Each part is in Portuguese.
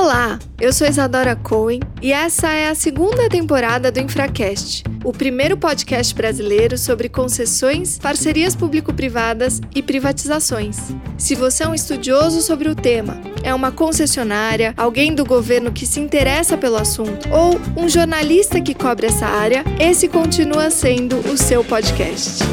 Olá, eu sou Isadora Cohen e essa é a segunda temporada do Infracast, o primeiro podcast brasileiro sobre concessões, parcerias público-privadas e privatizações. Se você é um estudioso sobre o tema, é uma concessionária, alguém do governo que se interessa pelo assunto ou um jornalista que cobre essa área, esse continua sendo o seu podcast.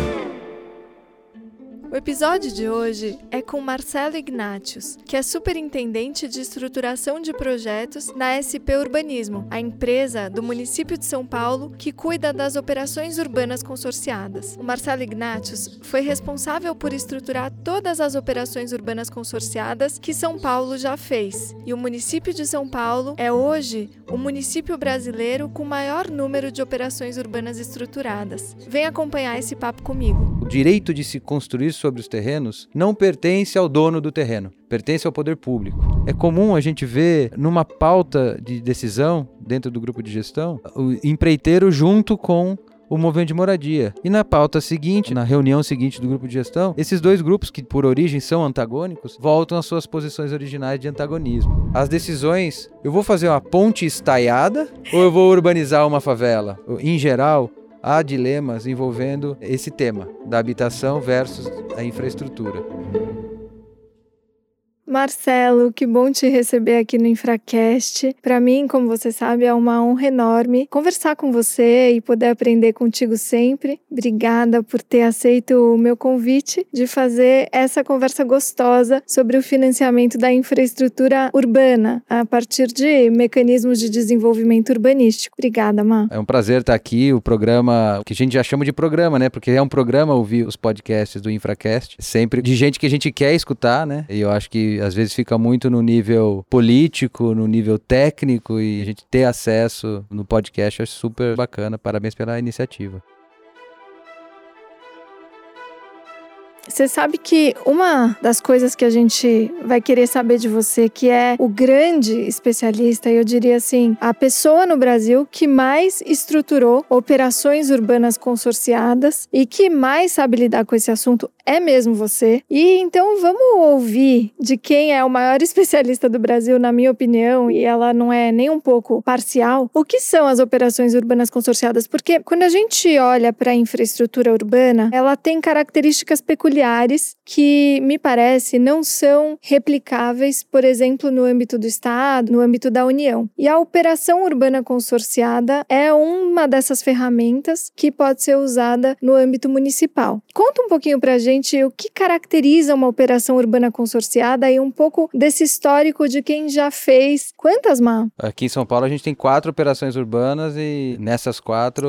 O episódio de hoje é com Marcelo Ignatius, que é superintendente de estruturação de projetos na SP Urbanismo, a empresa do município de São Paulo que cuida das operações urbanas consorciadas. O Marcelo Ignatius foi responsável por estruturar todas as operações urbanas consorciadas que São Paulo já fez. E o município de São Paulo é hoje o município brasileiro com maior número de operações urbanas estruturadas. Vem acompanhar esse papo comigo. Direito de se construir sobre os terrenos não pertence ao dono do terreno, pertence ao poder público. É comum a gente ver numa pauta de decisão dentro do grupo de gestão o empreiteiro junto com o movimento de moradia. E na pauta seguinte, na reunião seguinte do grupo de gestão, esses dois grupos, que por origem são antagônicos, voltam às suas posições originais de antagonismo. As decisões, eu vou fazer uma ponte estaiada ou eu vou urbanizar uma favela? Em geral, há dilemas envolvendo esse tema da habitação versus a infraestrutura. Marcelo, que bom te receber aqui no Infracast. Para mim, como você sabe, é uma honra enorme conversar com você e poder aprender contigo sempre. Obrigada por ter aceito o meu convite de fazer essa conversa gostosa sobre o financiamento da infraestrutura urbana a partir de mecanismos de desenvolvimento urbanístico. Obrigada, Má. É um prazer estar aqui. O programa que a gente já chama de programa, né? Porque é um programa ouvir os podcasts do Infracast, sempre de gente que a gente quer escutar, né? E eu acho que às vezes fica muito no nível político, no nível técnico e a gente ter acesso no podcast é super bacana. Parabéns pela iniciativa. Você sabe que uma das coisas que a gente vai querer saber de você, que é o grande especialista, eu diria assim, a pessoa no Brasil que mais estruturou operações urbanas consorciadas e que mais sabe lidar com esse assunto é mesmo você. E então vamos ouvir de quem é o maior especialista do Brasil, na minha opinião, e ela não é nem um pouco parcial. O que são as operações urbanas consorciadas? Porque quando a gente olha para a infraestrutura urbana, ela tem características peculiares que me parece não são replicáveis, por exemplo, no âmbito do Estado, no âmbito da União. E a operação urbana consorciada é uma dessas ferramentas que pode ser usada no âmbito municipal. Conta um pouquinho para a gente o que caracteriza uma operação urbana consorciada e um pouco desse histórico de quem já fez. Quantas, Má? Aqui em São Paulo a gente tem quatro operações urbanas e nessas quatro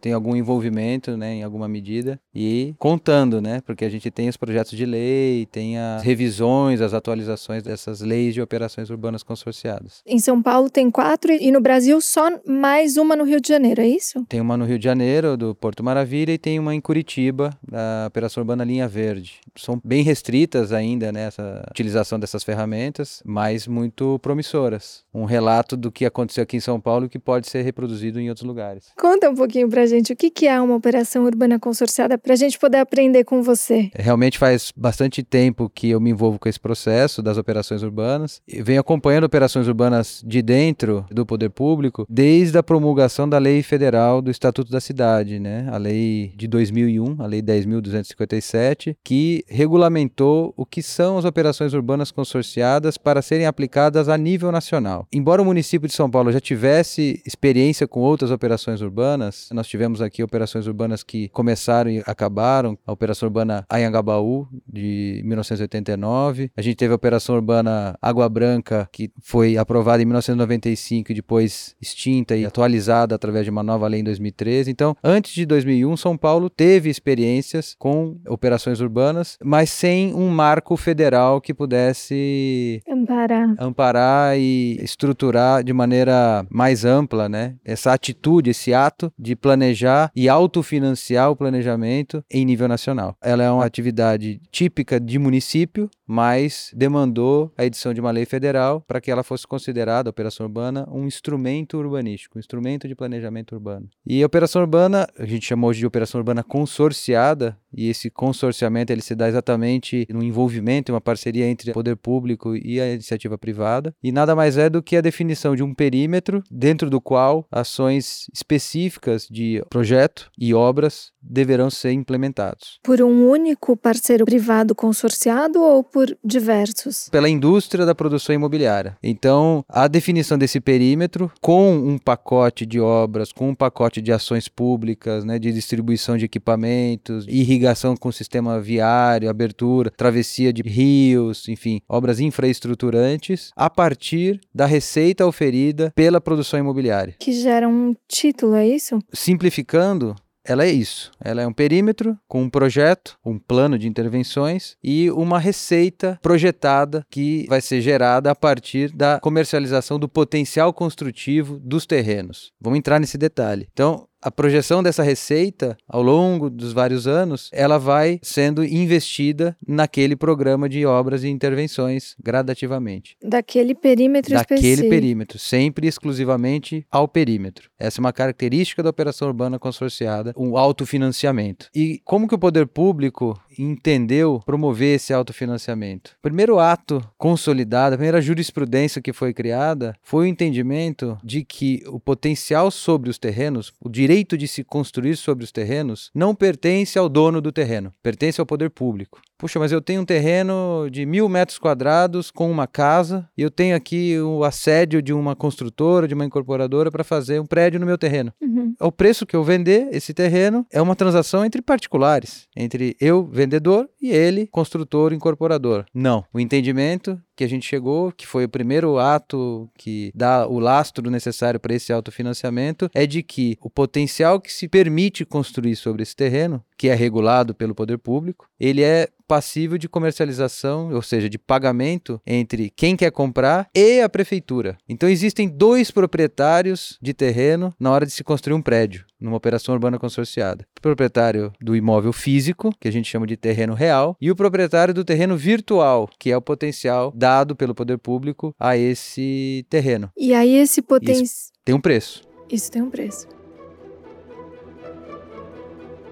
tem algum envolvimento, né, em alguma medida e contando, né, porque a gente tem os projetos de lei, tem as revisões, as atualizações dessas leis de operações urbanas consorciadas. Em São Paulo tem quatro e no Brasil só mais uma no Rio de Janeiro, é isso? Tem uma no Rio de Janeiro, do Porto Maravilha, e tem uma em Curitiba, da Operação Urbana na linha verde. São bem restritas ainda nessa né, utilização dessas ferramentas, mas muito promissoras. Um relato do que aconteceu aqui em São Paulo e que pode ser reproduzido em outros lugares. Conta um pouquinho pra gente o que é uma operação urbana consorciada para a gente poder aprender com você. Realmente faz bastante tempo que eu me envolvo com esse processo das operações urbanas. e venho acompanhando operações urbanas de dentro do poder público desde a promulgação da Lei Federal do Estatuto da Cidade, né? A lei de 2001, a Lei 10.257 2017, que regulamentou o que são as operações urbanas consorciadas para serem aplicadas a nível nacional. Embora o município de São Paulo já tivesse experiência com outras operações urbanas, nós tivemos aqui operações urbanas que começaram e acabaram, a Operação Urbana Anhangabaú, de 1989, a gente teve a Operação Urbana Água Branca, que foi aprovada em 1995 e depois extinta e atualizada através de uma nova lei em 2013. Então, antes de 2001, São Paulo teve experiências com operações urbanas, mas sem um marco federal que pudesse amparar, amparar e estruturar de maneira mais ampla, né? Essa atitude, esse ato de planejar e autofinanciar o planejamento em nível nacional. Ela é uma atividade típica de município, mas demandou a edição de uma lei federal para que ela fosse considerada, a operação urbana, um instrumento urbanístico, um instrumento de planejamento urbano. E a operação urbana, a gente chamou hoje de operação urbana consorciada, e esse consorciamento ele se dá exatamente no envolvimento, uma parceria entre o poder público e a iniciativa privada, e nada mais é do que a definição de um perímetro dentro do qual ações específicas de projeto e obras deverão ser implementados. Por um único parceiro privado consorciado ou por diversos? Pela indústria da produção imobiliária. Então, a definição desse perímetro com um pacote de obras, com um pacote de ações públicas, né, de distribuição de equipamentos, irrigação com sistema viário, abertura, travessia de rios, enfim, obras infraestruturantes, a partir da receita oferida pela produção imobiliária. Que gera um título, é isso? Simplificando, ela é isso. Ela é um perímetro com um projeto, um plano de intervenções e uma receita projetada que vai ser gerada a partir da comercialização do potencial construtivo dos terrenos. Vamos entrar nesse detalhe. Então, a projeção dessa receita ao longo dos vários anos, ela vai sendo investida naquele programa de obras e intervenções gradativamente. Daquele perímetro Daquele específico. perímetro, sempre exclusivamente ao perímetro. Essa é uma característica da operação urbana consorciada, um autofinanciamento. E como que o poder público entendeu promover esse autofinanciamento? O primeiro ato consolidado, a primeira jurisprudência que foi criada, foi o entendimento de que o potencial sobre os terrenos, o direito de se construir sobre os terrenos, não pertence ao dono do terreno, pertence ao poder público. Puxa, mas eu tenho um terreno de mil metros quadrados com uma casa e eu tenho aqui o assédio de uma construtora, de uma incorporadora para fazer um prédio no meu terreno. Uhum. O preço que eu vender esse terreno é uma transação entre particulares, entre eu, vendedor, e ele, construtor, incorporador. Não. O entendimento que a gente chegou, que foi o primeiro ato que dá o lastro necessário para esse autofinanciamento, é de que o potencial que se permite construir sobre esse terreno, que é regulado pelo poder público, ele é passível de comercialização, ou seja, de pagamento entre quem quer comprar e a prefeitura. Então existem dois proprietários de terreno na hora de se construir um prédio, numa operação urbana consorciada. O proprietário do imóvel físico, que a gente chama de terreno real, e o proprietário do terreno virtual, que é o potencial dado pelo poder público a esse terreno. E aí esse potencial. Tem um preço. Isso tem um preço.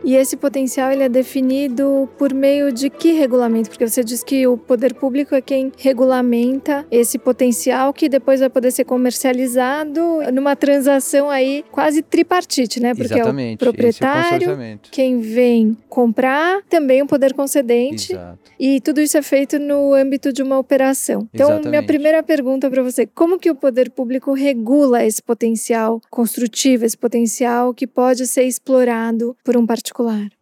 E esse potencial ele é definido por meio de que regulamento? Porque você diz que o poder público é quem regulamenta esse potencial que depois vai poder ser comercializado numa transação aí quase tripartite, né? Porque Exatamente. é o proprietário, é o quem vem comprar, também o poder concedente. Exato. E tudo isso é feito no âmbito de uma operação. Então, Exatamente. minha primeira pergunta para você, como que o poder público regula esse potencial construtivo, esse potencial que pode ser explorado por um particular?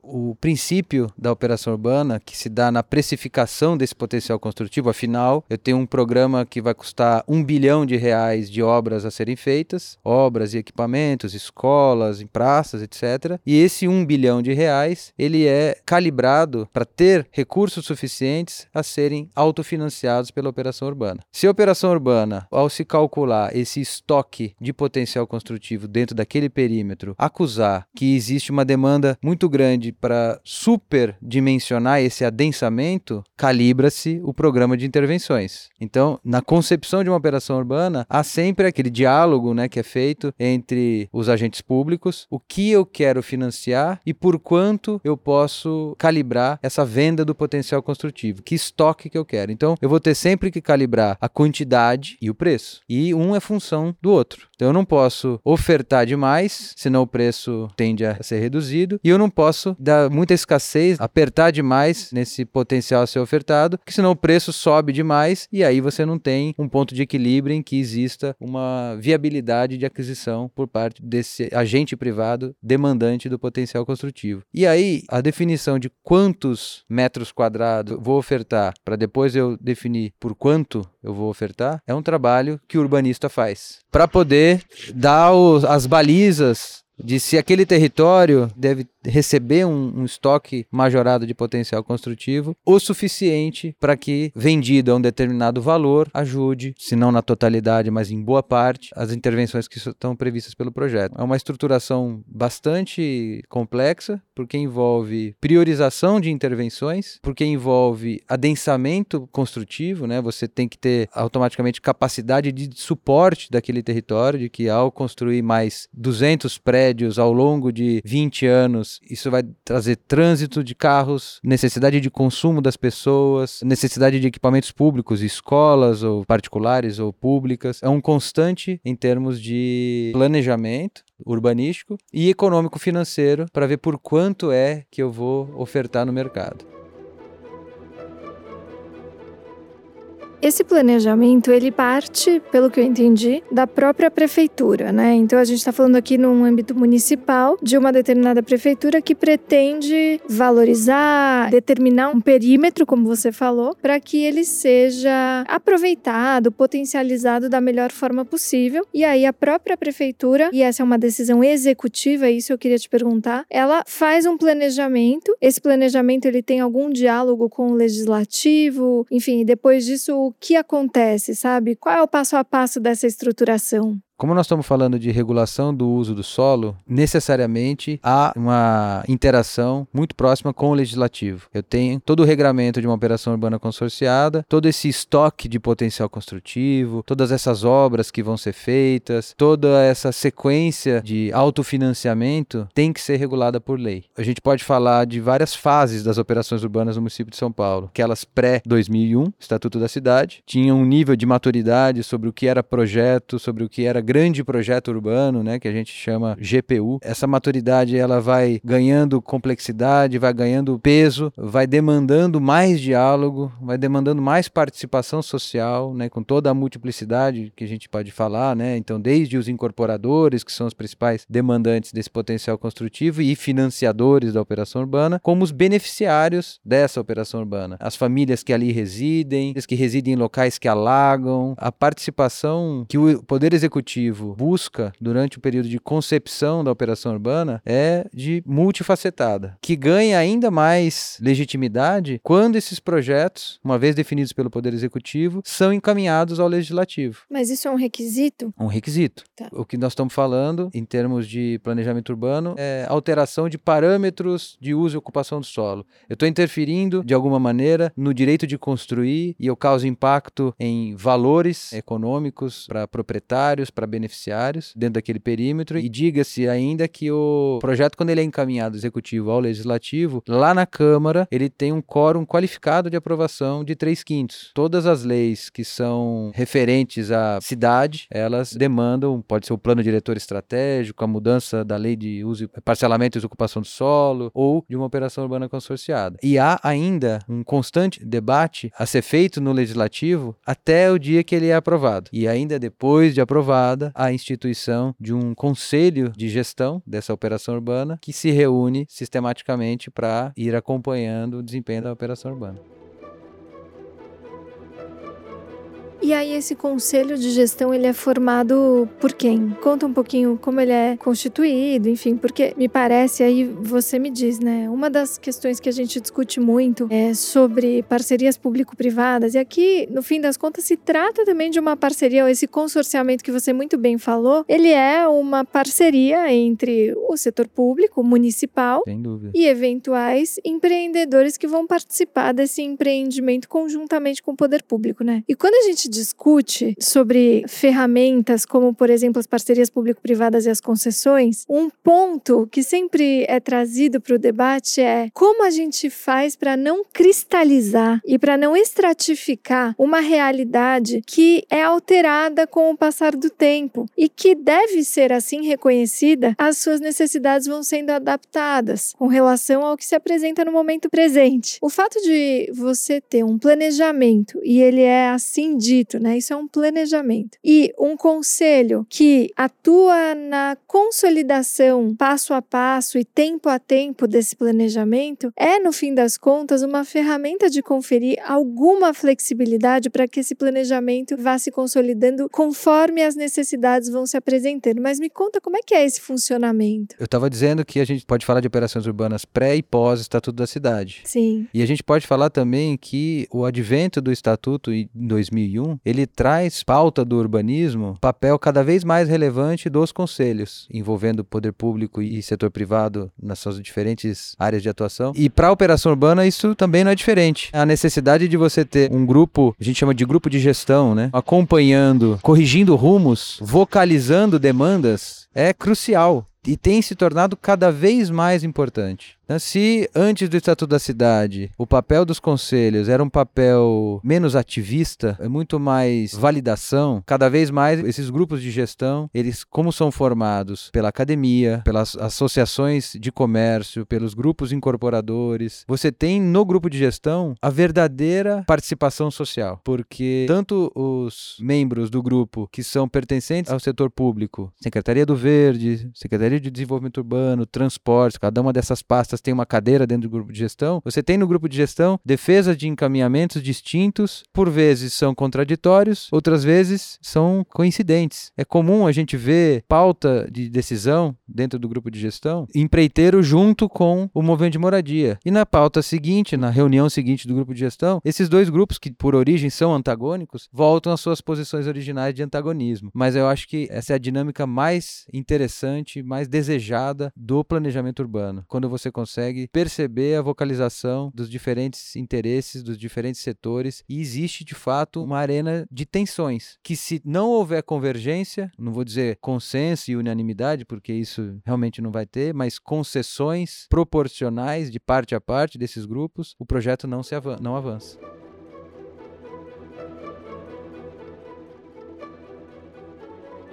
O princípio da operação urbana, que se dá na precificação desse potencial construtivo, afinal, eu tenho um programa que vai custar um bilhão de reais de obras a serem feitas, obras e equipamentos, escolas, praças, etc. E esse um bilhão de reais, ele é calibrado para ter recursos suficientes a serem autofinanciados pela operação urbana. Se a operação urbana, ao se calcular esse estoque de potencial construtivo dentro daquele perímetro, acusar que existe uma demanda muito grande para superdimensionar esse adensamento, calibra-se o programa de intervenções. Então, na concepção de uma operação urbana, há sempre aquele diálogo né, que é feito entre os agentes públicos, o que eu quero financiar e por quanto eu posso calibrar essa venda do potencial construtivo, que estoque que eu quero. Então, eu vou ter sempre que calibrar a quantidade e o preço. E um é função do outro. Então, eu não posso ofertar demais, senão o preço tende a ser reduzido, e eu não posso dar muita escassez, apertar demais nesse potencial a ser ofertado, porque senão o preço sobe demais e aí você não tem um ponto de equilíbrio em que exista uma viabilidade de aquisição por parte desse agente privado demandante do potencial construtivo. E aí a definição de quantos metros quadrados vou ofertar para depois eu definir por quanto eu vou ofertar é um trabalho que o urbanista faz para poder dar as balizas de se aquele território deve receber um, um estoque majorado de potencial construtivo o suficiente para que, vendido a um determinado valor, ajude, se não na totalidade, mas em boa parte, as intervenções que estão previstas pelo projeto. É uma estruturação bastante complexa, porque envolve priorização de intervenções, porque envolve adensamento construtivo, né? Você tem que ter automaticamente capacidade de suporte daquele território, de que ao construir mais 200 prédios ao longo de 20 anos, isso vai trazer trânsito de carros, necessidade de consumo das pessoas, necessidade de equipamentos públicos, escolas ou particulares ou públicas. É um constante em termos de planejamento urbanístico e econômico financeiro para ver por quanto é que eu vou ofertar no mercado. Esse planejamento, ele parte, pelo que eu entendi, da própria prefeitura, né? Então a gente está falando aqui num âmbito municipal de uma determinada prefeitura que pretende valorizar, determinar um perímetro, como você falou, para que ele seja aproveitado, potencializado da melhor forma possível. E aí a própria prefeitura, e essa é uma decisão executiva, isso eu queria te perguntar, ela faz um planejamento. Esse planejamento ele tem algum diálogo com o legislativo, enfim, depois disso o que acontece, sabe? Qual é o passo a passo dessa estruturação? Como nós estamos falando de regulação do uso do solo, necessariamente há uma interação muito próxima com o legislativo. Eu tenho todo o regramento de uma operação urbana consorciada, todo esse estoque de potencial construtivo, todas essas obras que vão ser feitas, toda essa sequência de autofinanciamento tem que ser regulada por lei. A gente pode falar de várias fases das operações urbanas no município de São Paulo. Aquelas pré-2001, Estatuto da Cidade, tinham um nível de maturidade sobre o que era projeto, sobre o que era grande projeto urbano, né, que a gente chama GPU. Essa maturidade ela vai ganhando complexidade, vai ganhando peso, vai demandando mais diálogo, vai demandando mais participação social, né, com toda a multiplicidade que a gente pode falar, né? Então, desde os incorporadores, que são os principais demandantes desse potencial construtivo e financiadores da operação urbana, como os beneficiários dessa operação urbana, as famílias que ali residem, as que residem em locais que alagam, a participação que o poder executivo busca durante o período de concepção da operação urbana é de multifacetada, que ganha ainda mais legitimidade quando esses projetos, uma vez definidos pelo Poder Executivo, são encaminhados ao Legislativo. Mas isso é um requisito? Um requisito. Tá. O que nós estamos falando, em termos de planejamento urbano, é alteração de parâmetros de uso e ocupação do solo. Eu estou interferindo, de alguma maneira, no direito de construir e eu causo impacto em valores econômicos para proprietários, para beneficiários dentro daquele perímetro e diga-se ainda que o projeto, quando ele é encaminhado do executivo ao legislativo, lá na Câmara ele tem um quórum qualificado de aprovação de 3 quintos. Todas as leis que são referentes à cidade, elas demandam, pode ser o plano diretor estratégico, a mudança da lei de uso, parcelamento e ocupação do solo ou de uma operação urbana consorciada. E há ainda um constante debate a ser feito no legislativo até o dia que ele é aprovado. E ainda depois de aprovado, a instituição de um conselho de gestão dessa operação urbana que se reúne sistematicamente para ir acompanhando o desempenho da operação urbana. E aí esse conselho de gestão ele é formado por quem? Conta um pouquinho como ele é constituído, enfim, porque me parece aí você me diz, né? Uma das questões que a gente discute muito é sobre parcerias público-privadas e aqui no fim das contas se trata também de uma parceria, esse consorciamento que você muito bem falou, ele é uma parceria entre o setor público, municipal e eventuais empreendedores que vão participar desse empreendimento conjuntamente com o poder público, né? E quando a gente discute sobre ferramentas como, por exemplo, as parcerias público-privadas e as concessões, um ponto que sempre é trazido para o debate é como a gente faz para não cristalizar e para não estratificar uma realidade que é alterada com o passar do tempo e que deve ser assim reconhecida, as suas necessidades vão sendo adaptadas com relação ao que se apresenta no momento presente. O fato de você ter um planejamento e ele é assim de feito, né? Isso é um planejamento. E um conselho que atua na consolidação passo a passo e tempo a tempo desse planejamento é, no fim das contas, uma ferramenta de conferir alguma flexibilidade para que esse planejamento vá se consolidando conforme as necessidades vão se apresentando. Mas me conta como é que é esse funcionamento. Eu estava dizendo que a gente pode falar de operações urbanas pré e pós Estatuto da Cidade. Sim. E a gente pode falar também que o advento do Estatuto em 2001, ele traz pauta do urbanismo, papel cada vez mais relevante dos conselhos, envolvendo poder público e setor privado nas suas diferentes áreas de atuação. E para a operação urbana isso também não é diferente. A necessidade de você ter um grupo, a gente chama de grupo de gestão, né, acompanhando, corrigindo rumos, vocalizando demandas, é crucial e tem se tornado cada vez mais importante. Então, se antes do Estatuto da Cidade o papel dos conselhos era um papel menos ativista, é muito mais validação, cada vez mais esses grupos de gestão, eles como são formados pela academia, pelas associações de comércio, pelos grupos incorporadores, você tem no grupo de gestão a verdadeira participação social, porque tanto os membros do grupo que são pertencentes ao setor público, Secretaria do Verde, Secretaria de Desenvolvimento Urbano, Transportes, cada uma dessas pastas tem uma cadeira dentro do grupo de gestão, você tem no grupo de gestão defesa de encaminhamentos distintos, por vezes são contraditórios, outras vezes são coincidentes. É comum a gente ver pauta de decisão dentro do grupo de gestão, empreiteiro junto com o movimento de moradia. E na pauta seguinte, na reunião seguinte do grupo de gestão, esses dois grupos que por origem são antagônicos, voltam às suas posições originais de antagonismo. Mas eu acho que essa é a dinâmica mais interessante, mais desejada do planejamento urbano. Quando você consegue consegue perceber a vocalização dos diferentes interesses, dos diferentes setores, e existe de fato uma arena de tensões, que se não houver convergência, não vou dizer consenso e unanimidade, porque isso realmente não vai ter, mas concessões proporcionais de parte a parte desses grupos, o projeto não, se avan não avança.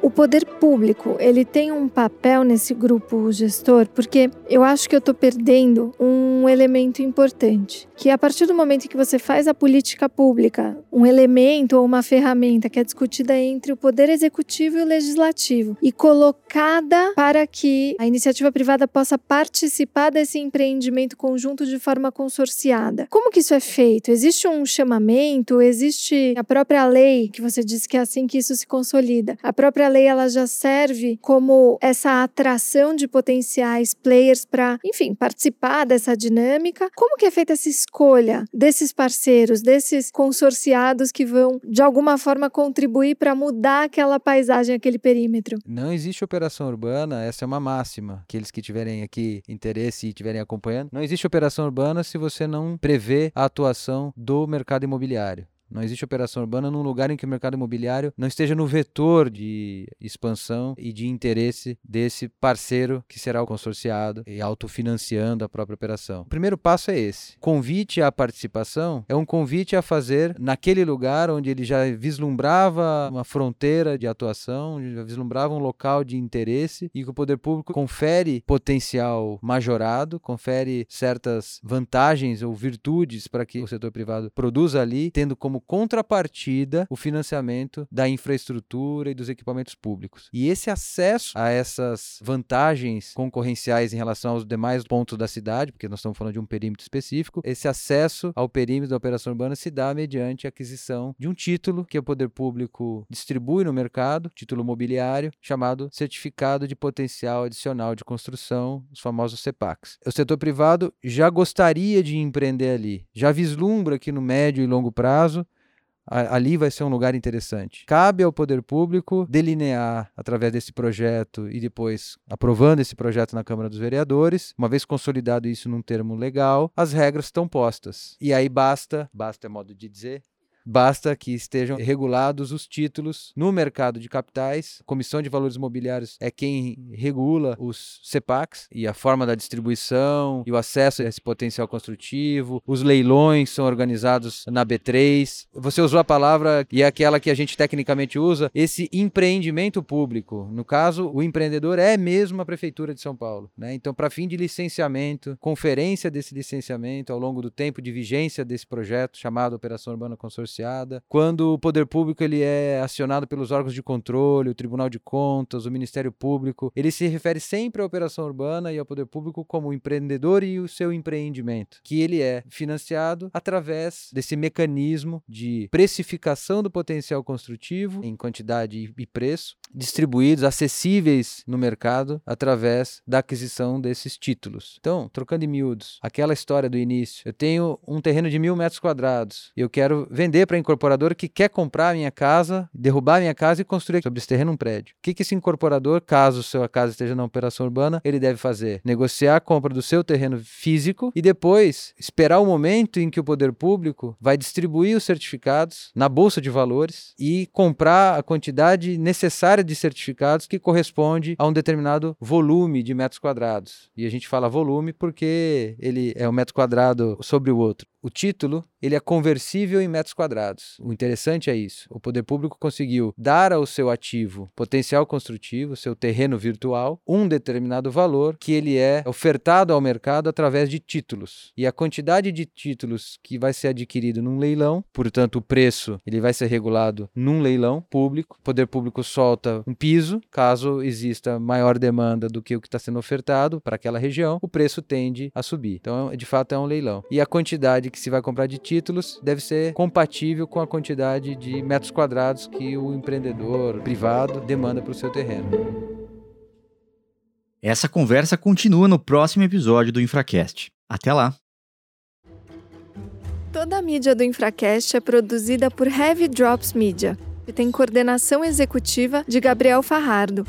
O poder público, ele tem um papel nesse grupo gestor, porque eu acho que eu estou perdendo um elemento importante, que a partir do momento que você faz a política pública, um elemento ou uma ferramenta que é discutida entre o poder executivo e o legislativo e colocada para que a iniciativa privada possa participar desse empreendimento conjunto de forma consorciada. Como que isso é feito? Existe um chamamento? Existe a própria lei que você disse que é assim que isso se consolida? A própria lei ela já serve como essa atração de potenciais players para, enfim, participar dessa dinâmica. Como que é feita essa escolha desses parceiros, desses consorciados que vão de alguma forma contribuir para mudar aquela paisagem, aquele perímetro? Não existe operação urbana, essa é uma máxima. Aqueles que tiverem aqui interesse e estiverem acompanhando, não existe operação urbana se você não prevê a atuação do mercado imobiliário. Não existe operação urbana num lugar em que o mercado imobiliário não esteja no vetor de expansão e de interesse desse parceiro que será o consorciado e autofinanciando a própria operação. O primeiro passo é esse. Convite à participação é um convite a fazer naquele lugar onde ele já vislumbrava uma fronteira de atuação, já vislumbrava um local de interesse e que o poder público confere potencial majorado, confere certas vantagens ou virtudes para que o setor privado produza ali, tendo como como contrapartida o financiamento da infraestrutura e dos equipamentos públicos. E esse acesso a essas vantagens concorrenciais em relação aos demais pontos da cidade, porque nós estamos falando de um perímetro específico, esse acesso ao perímetro da operação urbana se dá mediante a aquisição de um título que o poder público distribui no mercado, título mobiliário, chamado Certificado de Potencial Adicional de Construção, os famosos CEPACs. O setor privado já gostaria de empreender ali, já vislumbra que no médio e longo prazo ali vai ser um lugar interessante. Cabe ao poder público delinear através desse projeto e depois aprovando esse projeto na Câmara dos Vereadores, uma vez consolidado isso num termo legal, as regras estão postas. E aí basta, basta é modo de dizer, Basta que estejam regulados os títulos no mercado de capitais. A Comissão de Valores Imobiliários é quem regula os CEPACs e a forma da distribuição e o acesso a esse potencial construtivo. Os leilões são organizados na B3. Você usou a palavra e é aquela que a gente tecnicamente usa, esse empreendimento público. No caso, o empreendedor é mesmo a Prefeitura de São Paulo. Né? Então, para fim de licenciamento, conferência desse licenciamento ao longo do tempo de vigência desse projeto chamado Operação Urbana Consorciada, quando o poder público ele é acionado pelos órgãos de controle, o Tribunal de Contas, o Ministério Público, ele se refere sempre à operação urbana e ao poder público como o empreendedor e o seu empreendimento, que ele é financiado através desse mecanismo de precificação do potencial construtivo em quantidade e preço, distribuídos, acessíveis no mercado através da aquisição desses títulos. Então, trocando em miúdos, aquela história do início, eu tenho um terreno de mil metros quadrados eu quero vender para a incorporadora que quer comprar a minha casa, derrubar a minha casa e construir sobre esse terreno um prédio. O que, que esse incorporador, caso sua casa esteja na operação urbana, ele deve fazer? Negociar a compra do seu terreno físico e depois esperar o momento em que o poder público vai distribuir os certificados na bolsa de valores e comprar a quantidade necessária de certificados que corresponde a um determinado volume de metros quadrados. E a gente fala volume porque ele é um metro quadrado sobre o outro. O título, ele é conversível em metros quadrados. O interessante é isso. O poder público conseguiu dar ao seu ativo potencial construtivo, seu terreno virtual, um determinado valor que ele é ofertado ao mercado através de títulos. E a quantidade de títulos que vai ser adquirido num leilão, portanto, o preço, ele vai ser regulado num leilão público. O poder público solta um piso, caso exista maior demanda do que o que está sendo ofertado para aquela região, o preço tende a subir. Então, de fato, é um leilão. E a quantidade que se vai comprar de títulos deve ser compatível com a quantidade de metros quadrados que o empreendedor privado demanda para o seu terreno. Essa conversa continua no próximo episódio do Infracast. Até lá! Toda a mídia do Infracast é produzida por Heavy Drops Media e tem coordenação executiva de Gabriel Farrardo.